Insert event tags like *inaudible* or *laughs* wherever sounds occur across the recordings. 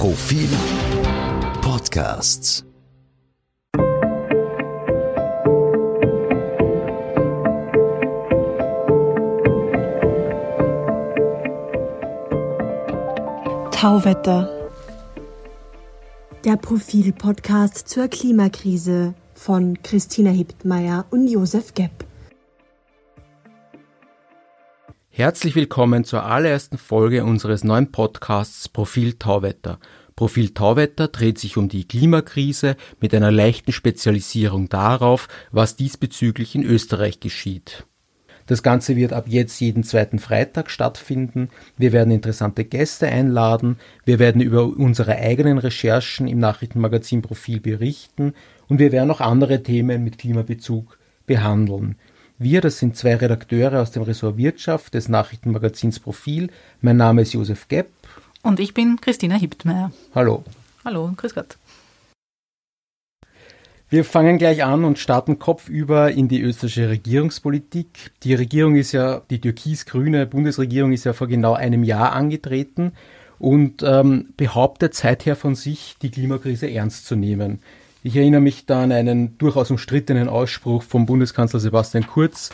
Profil Podcasts. Tauwetter. Der Profil-Podcast zur Klimakrise von Christina Hiptmeier und Josef Gepp. Herzlich willkommen zur allerersten Folge unseres neuen Podcasts Profil Tauwetter. Profil Tauwetter dreht sich um die Klimakrise mit einer leichten Spezialisierung darauf, was diesbezüglich in Österreich geschieht. Das Ganze wird ab jetzt jeden zweiten Freitag stattfinden. Wir werden interessante Gäste einladen. Wir werden über unsere eigenen Recherchen im Nachrichtenmagazin Profil berichten und wir werden auch andere Themen mit Klimabezug behandeln. Wir, das sind zwei Redakteure aus dem Ressort Wirtschaft des Nachrichtenmagazins Profil. Mein Name ist Josef Gepp. Und ich bin Christina Hiptmeier. Hallo. Hallo, grüß Gott. Wir fangen gleich an und starten kopfüber in die österreichische Regierungspolitik. Die Regierung ist ja, die türkis-grüne Bundesregierung ist ja vor genau einem Jahr angetreten und ähm, behauptet seither von sich, die Klimakrise ernst zu nehmen. Ich erinnere mich da an einen durchaus umstrittenen Ausspruch vom Bundeskanzler Sebastian Kurz,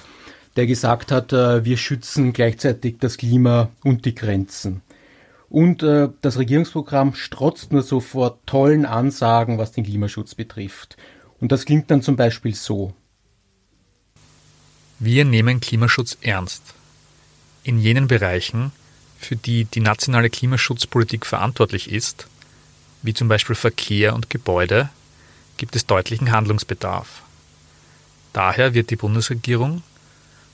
der gesagt hat, äh, wir schützen gleichzeitig das Klima und die Grenzen. Und äh, das Regierungsprogramm strotzt nur so vor tollen Ansagen, was den Klimaschutz betrifft. Und das klingt dann zum Beispiel so. Wir nehmen Klimaschutz ernst. In jenen Bereichen, für die die nationale Klimaschutzpolitik verantwortlich ist, wie zum Beispiel Verkehr und Gebäude, gibt es deutlichen Handlungsbedarf. Daher wird die Bundesregierung,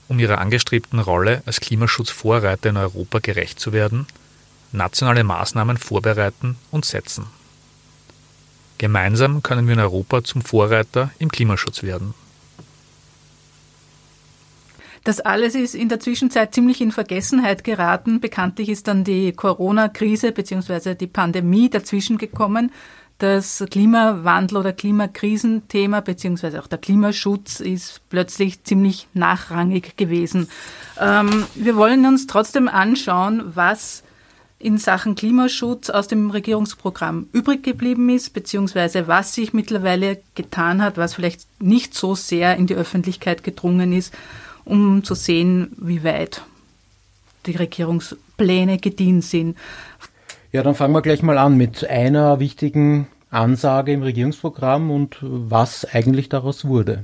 um ihrer angestrebten Rolle als Klimaschutzvorreiter in Europa gerecht zu werden, nationale Maßnahmen vorbereiten und setzen. Gemeinsam können wir in Europa zum Vorreiter im Klimaschutz werden. Das alles ist in der Zwischenzeit ziemlich in Vergessenheit geraten. Bekanntlich ist dann die Corona-Krise bzw. die Pandemie dazwischen gekommen. Das Klimawandel- oder Klimakrisenthema bzw. auch der Klimaschutz ist plötzlich ziemlich nachrangig gewesen. Ähm, wir wollen uns trotzdem anschauen, was in Sachen Klimaschutz aus dem Regierungsprogramm übrig geblieben ist, beziehungsweise was sich mittlerweile getan hat, was vielleicht nicht so sehr in die Öffentlichkeit gedrungen ist, um zu sehen, wie weit die Regierungspläne gedient sind. Ja, dann fangen wir gleich mal an mit einer wichtigen Ansage im Regierungsprogramm und was eigentlich daraus wurde.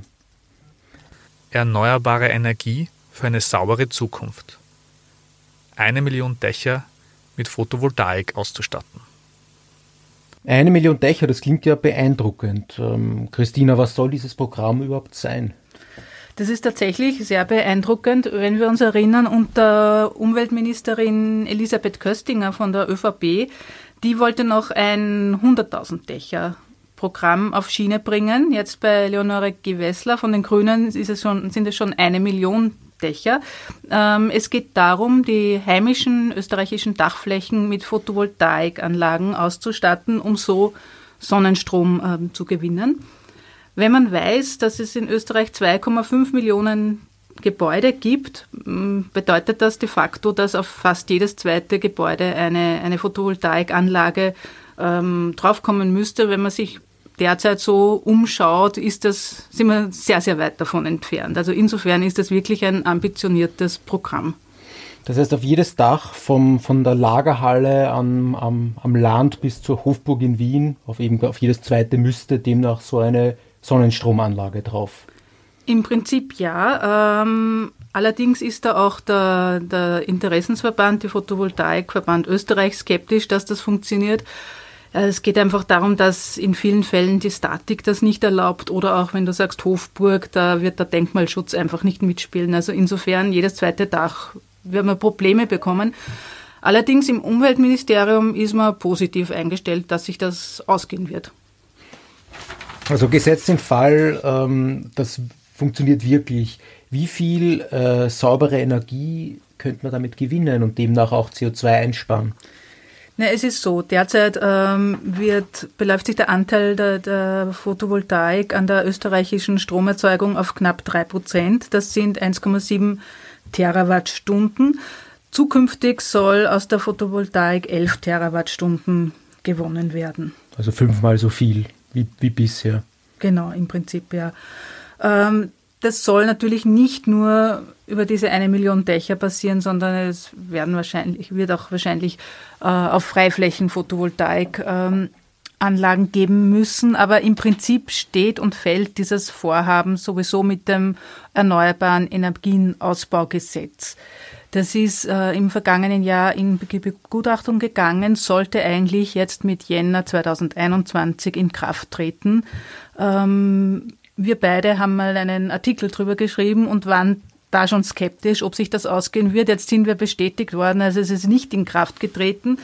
Erneuerbare Energie für eine saubere Zukunft. Eine Million Dächer mit Photovoltaik auszustatten. Eine Million Dächer, das klingt ja beeindruckend. Ähm, Christina, was soll dieses Programm überhaupt sein? Das ist tatsächlich sehr beeindruckend, wenn wir uns erinnern, unter Umweltministerin Elisabeth Köstinger von der ÖVP, die wollte noch ein 100.000 Dächer Programm auf Schiene bringen. Jetzt bei Leonore Gewessler von den Grünen ist es schon, sind es schon eine Million Dächer. Ähm, es geht darum, die heimischen österreichischen Dachflächen mit Photovoltaikanlagen auszustatten, um so Sonnenstrom ähm, zu gewinnen. Wenn man weiß, dass es in Österreich 2,5 Millionen Gebäude gibt, bedeutet das de facto, dass auf fast jedes zweite Gebäude eine, eine Photovoltaikanlage ähm, draufkommen müsste. Wenn man sich derzeit so umschaut, ist das, sind wir sehr, sehr weit davon entfernt. Also insofern ist das wirklich ein ambitioniertes Programm. Das heißt, auf jedes Dach vom, von der Lagerhalle am, am, am Land bis zur Hofburg in Wien, auf, eben, auf jedes zweite müsste demnach so eine Sonnenstromanlage drauf. Im Prinzip ja. Ähm, allerdings ist da auch der, der Interessensverband, der Photovoltaikverband Österreich skeptisch, dass das funktioniert. Äh, es geht einfach darum, dass in vielen Fällen die Statik das nicht erlaubt oder auch wenn du sagst Hofburg, da wird der Denkmalschutz einfach nicht mitspielen. Also insofern jedes zweite Dach werden wir Probleme bekommen. Allerdings im Umweltministerium ist man positiv eingestellt, dass sich das ausgehen wird. Also gesetzt den Fall, ähm, das funktioniert wirklich. Wie viel äh, saubere Energie könnte man damit gewinnen und demnach auch CO2 einsparen? Na, es ist so, derzeit ähm, wird, beläuft sich der Anteil der, der, Photovoltaik an der österreichischen Stromerzeugung auf knapp drei Prozent. Das sind 1,7 Terawattstunden. Zukünftig soll aus der Photovoltaik 11 Terawattstunden gewonnen werden. Also fünfmal so viel wie, wie bisher. Genau, im Prinzip ja. Ähm, das soll natürlich nicht nur über diese eine Million Dächer passieren, sondern es werden wahrscheinlich, wird auch wahrscheinlich äh, auf Freiflächen Photovoltaik ähm, Anlagen geben müssen. Aber im Prinzip steht und fällt dieses Vorhaben sowieso mit dem Erneuerbaren Energienausbaugesetz. Das ist äh, im vergangenen Jahr in Begutachtung gegangen, sollte eigentlich jetzt mit Jänner 2021 in Kraft treten. Ähm, wir beide haben mal einen Artikel drüber geschrieben und waren da schon skeptisch, ob sich das ausgehen wird. Jetzt sind wir bestätigt worden, also es ist nicht in Kraft getreten.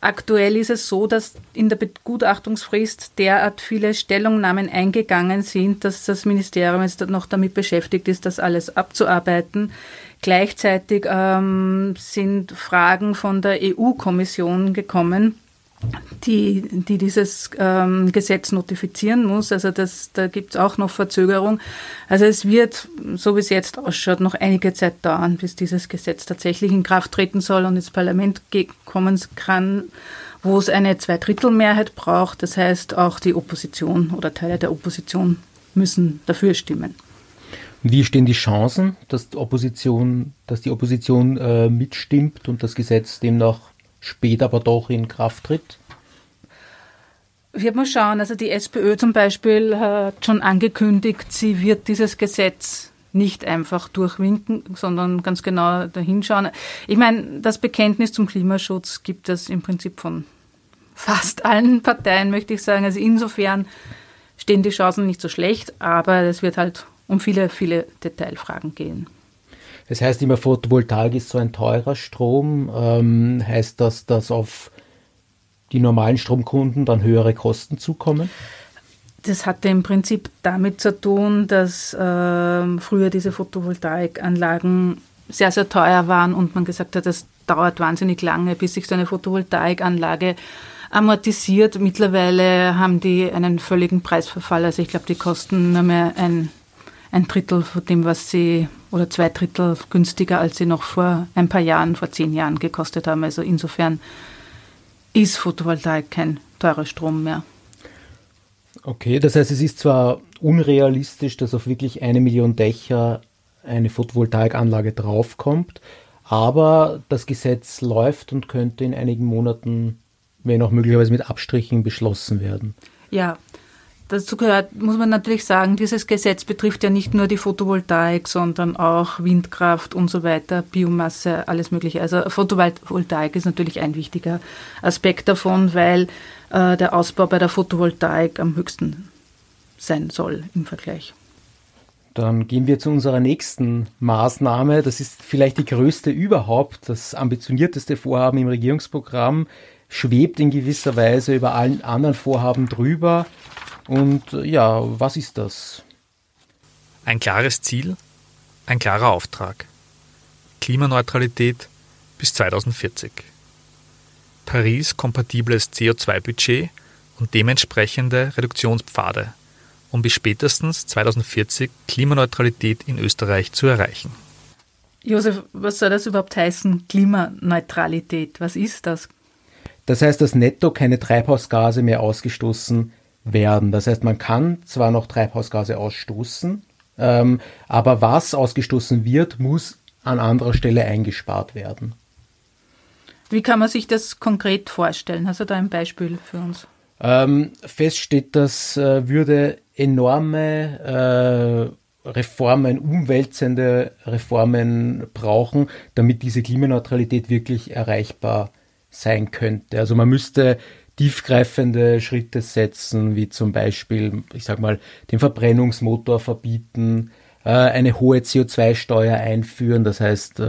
Aktuell ist es so, dass in der Begutachtungsfrist derart viele Stellungnahmen eingegangen sind, dass das Ministerium jetzt noch damit beschäftigt ist, das alles abzuarbeiten. Gleichzeitig ähm, sind Fragen von der EU-Kommission gekommen, die, die dieses ähm, Gesetz notifizieren muss. Also das, da gibt es auch noch Verzögerung. Also es wird, so wie es jetzt ausschaut, noch einige Zeit dauern, bis dieses Gesetz tatsächlich in Kraft treten soll und ins Parlament kommen kann, wo es eine Zweidrittelmehrheit braucht. Das heißt, auch die Opposition oder Teile der Opposition müssen dafür stimmen. Wie stehen die Chancen, dass die Opposition, dass die Opposition äh, mitstimmt und das Gesetz demnach später aber doch in Kraft tritt? Wir mal schauen. Also die SPÖ zum Beispiel hat schon angekündigt, sie wird dieses Gesetz nicht einfach durchwinken, sondern ganz genau dahinschauen. Ich meine, das Bekenntnis zum Klimaschutz gibt es im Prinzip von fast allen Parteien, möchte ich sagen. Also insofern stehen die Chancen nicht so schlecht, aber es wird halt um viele, viele Detailfragen gehen. Das heißt immer, Photovoltaik ist so ein teurer Strom. Ähm, heißt das, dass auf die normalen Stromkunden dann höhere Kosten zukommen? Das hatte im Prinzip damit zu tun, dass äh, früher diese Photovoltaikanlagen sehr, sehr teuer waren und man gesagt hat, das dauert wahnsinnig lange, bis sich so eine Photovoltaikanlage amortisiert. Mittlerweile haben die einen völligen Preisverfall. Also ich glaube, die kosten nur mehr ein, ein Drittel von dem, was sie oder zwei Drittel günstiger, als sie noch vor ein paar Jahren, vor zehn Jahren gekostet haben. Also insofern ist Photovoltaik kein teurer Strom mehr. Okay, das heißt, es ist zwar unrealistisch, dass auf wirklich eine Million Dächer eine Photovoltaikanlage draufkommt, aber das Gesetz läuft und könnte in einigen Monaten, wenn auch möglicherweise mit Abstrichen, beschlossen werden. Ja, Dazu gehört, muss man natürlich sagen, dieses Gesetz betrifft ja nicht nur die Photovoltaik, sondern auch Windkraft und so weiter, Biomasse, alles Mögliche. Also Photovoltaik ist natürlich ein wichtiger Aspekt davon, weil äh, der Ausbau bei der Photovoltaik am höchsten sein soll im Vergleich. Dann gehen wir zu unserer nächsten Maßnahme. Das ist vielleicht die größte überhaupt, das ambitionierteste Vorhaben im Regierungsprogramm, schwebt in gewisser Weise über allen anderen Vorhaben drüber. Und äh, ja, was ist das? Ein klares Ziel, ein klarer Auftrag. Klimaneutralität bis 2040. Paris-kompatibles CO2-Budget und dementsprechende Reduktionspfade, um bis spätestens 2040 Klimaneutralität in Österreich zu erreichen. Josef, was soll das überhaupt heißen, Klimaneutralität? Was ist das? Das heißt, dass netto keine Treibhausgase mehr ausgestoßen werden. Das heißt, man kann zwar noch Treibhausgase ausstoßen, ähm, aber was ausgestoßen wird, muss an anderer Stelle eingespart werden. Wie kann man sich das konkret vorstellen? Hast du da ein Beispiel für uns? Ähm, fest steht, das äh, würde enorme äh, Reformen, umwälzende Reformen brauchen, damit diese Klimaneutralität wirklich erreichbar sein könnte. Also man müsste tiefgreifende Schritte setzen, wie zum Beispiel, ich sag mal, den Verbrennungsmotor verbieten, äh, eine hohe CO2-Steuer einführen, das heißt, äh,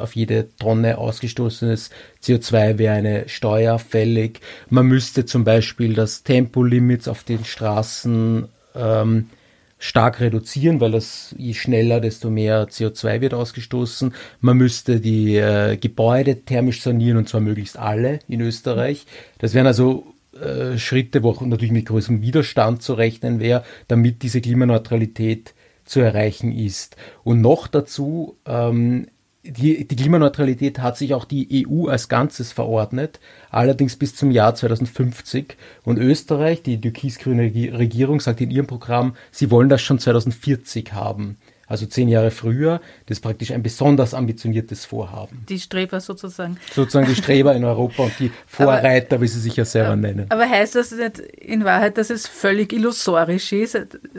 auf jede Tonne ausgestoßenes CO2 wäre eine Steuer fällig. Man müsste zum Beispiel das Tempolimits auf den Straßen ähm, stark reduzieren, weil das je schneller, desto mehr CO2 wird ausgestoßen. Man müsste die äh, Gebäude thermisch sanieren und zwar möglichst alle in Österreich. Das wären also äh, Schritte, wo auch natürlich mit größerem Widerstand zu rechnen wäre, damit diese Klimaneutralität zu erreichen ist. Und noch dazu ähm, die, die Klimaneutralität hat sich auch die EU als Ganzes verordnet, allerdings bis zum Jahr 2050. Und Österreich, die türkis-grüne Regierung, sagt in ihrem Programm, sie wollen das schon 2040 haben. Also zehn Jahre früher. Das ist praktisch ein besonders ambitioniertes Vorhaben. Die Streber sozusagen. Sozusagen die Streber in Europa und die *laughs* Vorreiter, aber, wie sie sich ja selber nennen. Aber heißt das nicht in Wahrheit, dass es völlig illusorisch ist,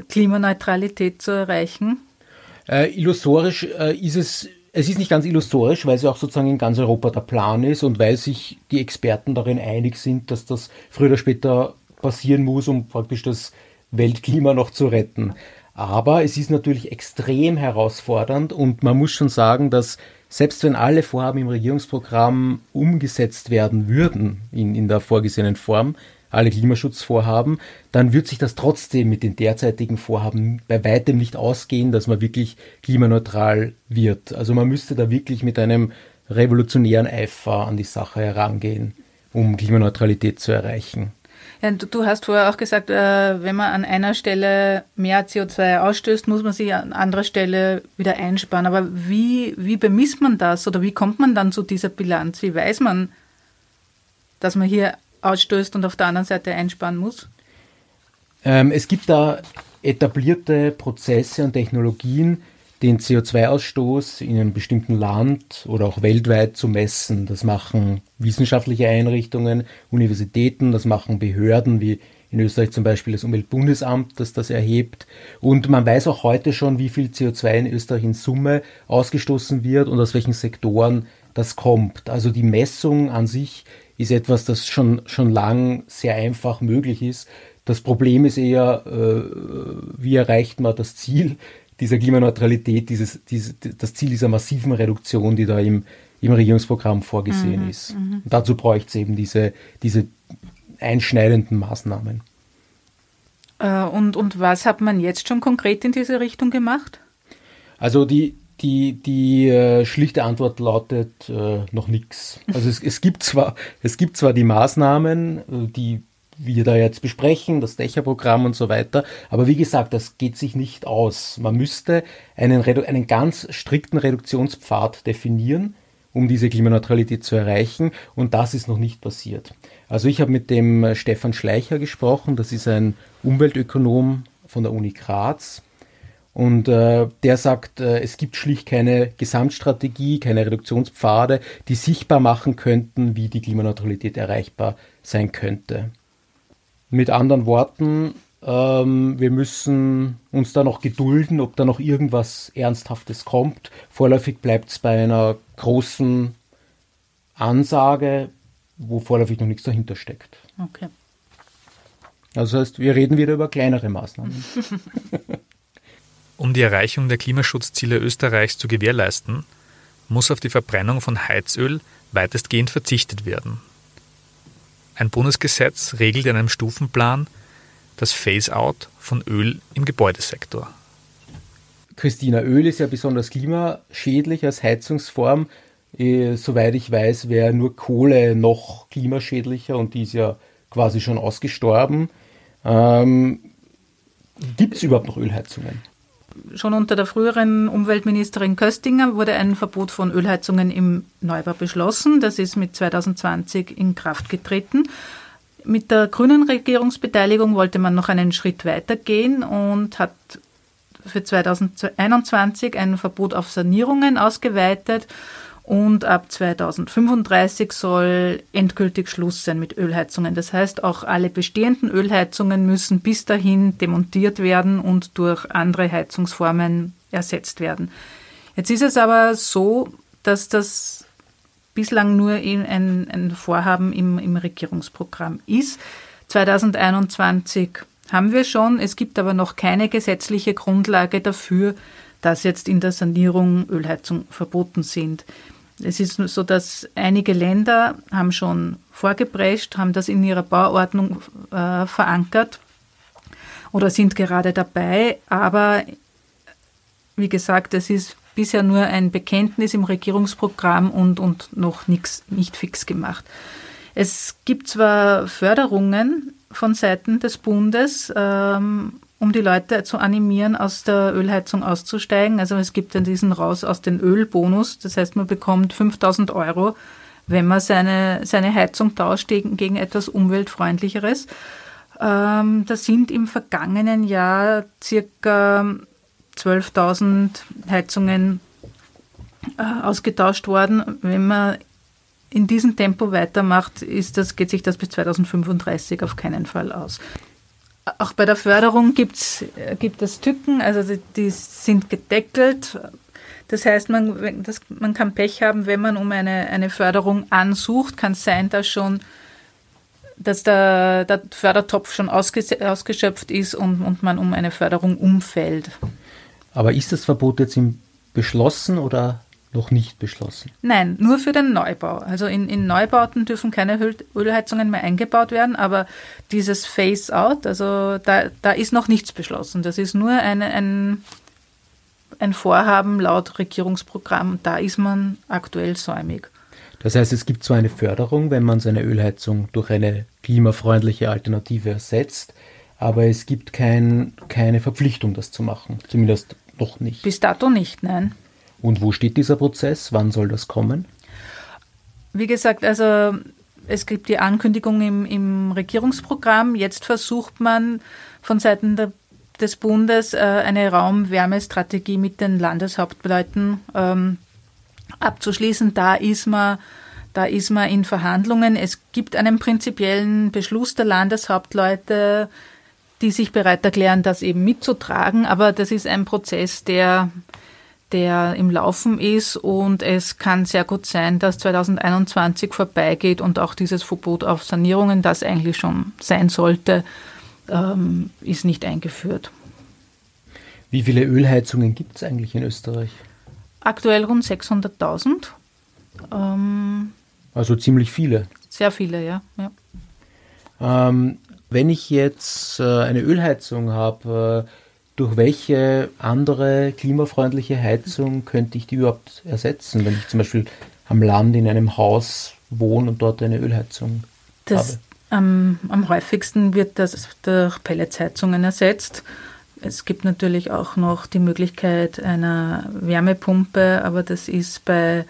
Klimaneutralität zu erreichen? Äh, illusorisch äh, ist es es ist nicht ganz illusorisch, weil es ja auch sozusagen in ganz Europa der Plan ist und weil sich die Experten darin einig sind, dass das früher oder später passieren muss, um praktisch das Weltklima noch zu retten. Aber es ist natürlich extrem herausfordernd und man muss schon sagen, dass selbst wenn alle Vorhaben im Regierungsprogramm umgesetzt werden würden in, in der vorgesehenen Form, alle Klimaschutzvorhaben, dann wird sich das trotzdem mit den derzeitigen Vorhaben bei weitem nicht ausgehen, dass man wirklich klimaneutral wird. Also man müsste da wirklich mit einem revolutionären Eifer an die Sache herangehen, um Klimaneutralität zu erreichen. Ja, du hast vorher auch gesagt, äh, wenn man an einer Stelle mehr CO2 ausstößt, muss man sie an anderer Stelle wieder einsparen. Aber wie, wie bemisst man das oder wie kommt man dann zu dieser Bilanz? Wie weiß man, dass man hier ausstößt und auf der anderen Seite einsparen muss? Ähm, es gibt da etablierte Prozesse und Technologien, den CO2-Ausstoß in einem bestimmten Land oder auch weltweit zu messen. Das machen wissenschaftliche Einrichtungen, Universitäten, das machen Behörden wie in Österreich zum Beispiel das Umweltbundesamt, das das erhebt. Und man weiß auch heute schon, wie viel CO2 in Österreich in Summe ausgestoßen wird und aus welchen Sektoren das kommt. Also die Messung an sich ist etwas, das schon, schon lang sehr einfach möglich ist. Das Problem ist eher, äh, wie erreicht man das Ziel dieser Klimaneutralität, dieses, dieses, das Ziel dieser massiven Reduktion, die da im, im Regierungsprogramm vorgesehen mhm, ist. Mhm. dazu bräuchte es eben diese, diese einschneidenden Maßnahmen. Äh, und, und was hat man jetzt schon konkret in diese Richtung gemacht? Also die, die, die äh, schlichte Antwort lautet äh, noch nichts. Also es, es, gibt zwar, es gibt zwar die Maßnahmen, äh, die wir da jetzt besprechen, das Dächerprogramm und so weiter, aber wie gesagt, das geht sich nicht aus. Man müsste einen, einen ganz strikten Reduktionspfad definieren, um diese Klimaneutralität zu erreichen und das ist noch nicht passiert. Also ich habe mit dem äh, Stefan Schleicher gesprochen, das ist ein Umweltökonom von der Uni Graz und äh, der sagt, äh, es gibt schlicht keine Gesamtstrategie, keine Reduktionspfade, die sichtbar machen könnten, wie die Klimaneutralität erreichbar sein könnte. Mit anderen Worten, ähm, wir müssen uns da noch gedulden, ob da noch irgendwas Ernsthaftes kommt. Vorläufig bleibt es bei einer großen Ansage, wo vorläufig noch nichts dahinter steckt. Okay. Also das heißt, wir reden wieder über kleinere Maßnahmen. *laughs* Um die Erreichung der Klimaschutzziele Österreichs zu gewährleisten, muss auf die Verbrennung von Heizöl weitestgehend verzichtet werden. Ein Bundesgesetz regelt in einem Stufenplan das Phase-out von Öl im Gebäudesektor. Christina, Öl ist ja besonders klimaschädlich als Heizungsform. Äh, soweit ich weiß, wäre nur Kohle noch klimaschädlicher und die ist ja quasi schon ausgestorben. Ähm, Gibt es überhaupt noch Ölheizungen? Schon unter der früheren Umweltministerin Köstinger wurde ein Verbot von Ölheizungen im Neubau beschlossen. Das ist mit 2020 in Kraft getreten. Mit der grünen Regierungsbeteiligung wollte man noch einen Schritt weiter gehen und hat für 2021 ein Verbot auf Sanierungen ausgeweitet und ab 2035 soll endgültig Schluss sein mit Ölheizungen. Das heißt, auch alle bestehenden Ölheizungen müssen bis dahin demontiert werden und durch andere Heizungsformen ersetzt werden. Jetzt ist es aber so, dass das bislang nur ein, ein Vorhaben im, im Regierungsprogramm ist. 2021 haben wir schon. Es gibt aber noch keine gesetzliche Grundlage dafür, dass jetzt in der Sanierung Ölheizungen verboten sind. Es ist so, dass einige Länder haben schon vorgeprescht, haben das in ihrer Bauordnung äh, verankert oder sind gerade dabei. Aber wie gesagt, es ist bisher nur ein Bekenntnis im Regierungsprogramm und, und noch nichts nicht fix gemacht. Es gibt zwar Förderungen von Seiten des Bundes, ähm, um die Leute zu animieren, aus der Ölheizung auszusteigen. Also es gibt dann diesen Raus aus den Ölbonus. Das heißt, man bekommt 5000 Euro, wenn man seine, seine Heizung tauscht gegen, gegen etwas umweltfreundlicheres. Ähm, da sind im vergangenen Jahr circa 12.000 Heizungen äh, ausgetauscht worden. Wenn man in diesem Tempo weitermacht, ist das, geht sich das bis 2035 auf keinen Fall aus. Auch bei der Förderung gibt's, äh, gibt es Tücken, also die, die sind gedeckelt. Das heißt, man, das, man kann Pech haben, wenn man um eine, eine Förderung ansucht, kann es sein, dass schon dass der, der Fördertopf schon ausgeschöpft ist und, und man um eine Förderung umfällt. Aber ist das Verbot jetzt beschlossen oder noch nicht beschlossen? Nein, nur für den Neubau. Also in, in Neubauten dürfen keine Ölheizungen mehr eingebaut werden, aber dieses Phase-out, also da, da ist noch nichts beschlossen. Das ist nur eine, ein, ein Vorhaben laut Regierungsprogramm. Da ist man aktuell säumig. Das heißt, es gibt zwar eine Förderung, wenn man seine Ölheizung durch eine klimafreundliche Alternative ersetzt, aber es gibt kein, keine Verpflichtung, das zu machen. Zumindest noch nicht. Bis dato nicht, nein. Und wo steht dieser Prozess? Wann soll das kommen? Wie gesagt, also es gibt die Ankündigung im, im Regierungsprogramm. Jetzt versucht man von Seiten der, des Bundes äh, eine Raumwärmestrategie mit den Landeshauptleuten ähm, abzuschließen. Da ist man da ist man in Verhandlungen. Es gibt einen prinzipiellen Beschluss der Landeshauptleute, die sich bereit erklären, das eben mitzutragen. Aber das ist ein Prozess, der der im Laufen ist und es kann sehr gut sein, dass 2021 vorbeigeht und auch dieses Verbot auf Sanierungen, das eigentlich schon sein sollte, ähm, ist nicht eingeführt. Wie viele Ölheizungen gibt es eigentlich in Österreich? Aktuell rund 600.000. Ähm, also ziemlich viele. Sehr viele, ja. ja. Ähm, wenn ich jetzt äh, eine Ölheizung habe, äh, durch welche andere klimafreundliche Heizung könnte ich die überhaupt ersetzen, wenn ich zum Beispiel am Land in einem Haus wohne und dort eine Ölheizung das, habe? Am, am häufigsten wird das durch Pelletsheizungen ersetzt. Es gibt natürlich auch noch die Möglichkeit einer Wärmepumpe, aber das ist bei,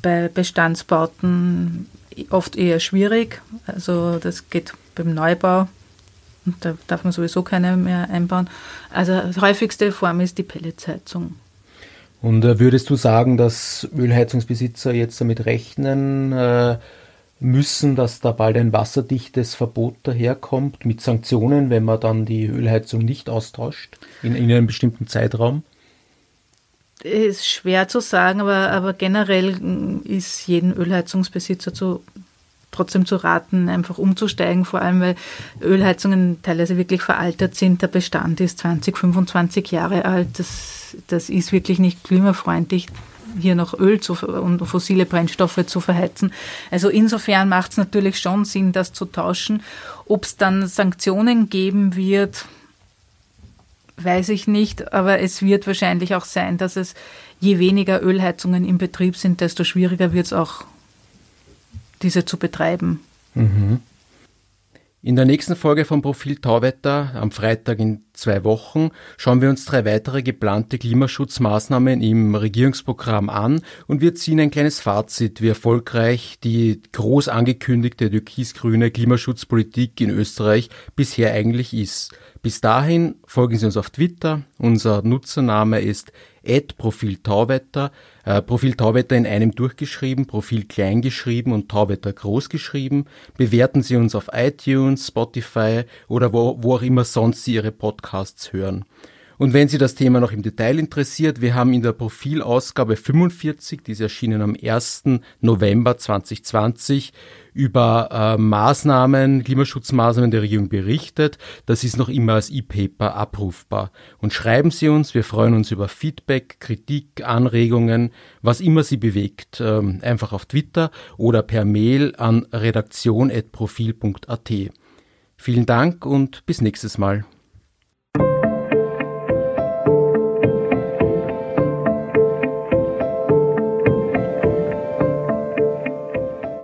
bei Bestandsbauten oft eher schwierig. Also das geht beim Neubau und da darf man sowieso keine mehr einbauen. Also die häufigste Form ist die Pelletsheizung. Und äh, würdest du sagen, dass Ölheizungsbesitzer jetzt damit rechnen äh, müssen, dass da bald ein wasserdichtes Verbot daherkommt mit Sanktionen, wenn man dann die Ölheizung nicht austauscht in, in einem bestimmten Zeitraum? Ist schwer zu sagen, aber, aber generell ist jeden Ölheizungsbesitzer zu trotzdem zu raten, einfach umzusteigen, vor allem weil Ölheizungen teilweise wirklich veraltet sind. Der Bestand ist 20, 25 Jahre alt. Das, das ist wirklich nicht klimafreundlich hier noch Öl zu, und fossile Brennstoffe zu verheizen. Also insofern macht es natürlich schon Sinn, das zu tauschen. Ob es dann Sanktionen geben wird, weiß ich nicht, aber es wird wahrscheinlich auch sein, dass es je weniger Ölheizungen im Betrieb sind, desto schwieriger wird es auch diese zu betreiben. Mhm. In der nächsten Folge vom Profil Tauwetter am Freitag in zwei Wochen schauen wir uns drei weitere geplante Klimaschutzmaßnahmen im Regierungsprogramm an und wir ziehen ein kleines Fazit, wie erfolgreich die groß angekündigte türkis-grüne Klimaschutzpolitik in Österreich bisher eigentlich ist. Bis dahin folgen Sie uns auf Twitter. Unser Nutzername ist Profil Tauwetter. Äh, Profil Tauwetter in einem durchgeschrieben, Profil klein geschrieben und Tauwetter groß geschrieben. Bewerten Sie uns auf iTunes, Spotify oder wo, wo auch immer sonst Sie Ihre Podcasts hören. Und wenn Sie das Thema noch im Detail interessiert, wir haben in der Profilausgabe 45, die ist erschienen am 1. November 2020, über äh, Maßnahmen, Klimaschutzmaßnahmen der Regierung berichtet. Das ist noch immer als E-Paper abrufbar. Und schreiben Sie uns, wir freuen uns über Feedback, Kritik, Anregungen, was immer Sie bewegt, ähm, einfach auf Twitter oder per Mail an redaktion.profil.at. Vielen Dank und bis nächstes Mal.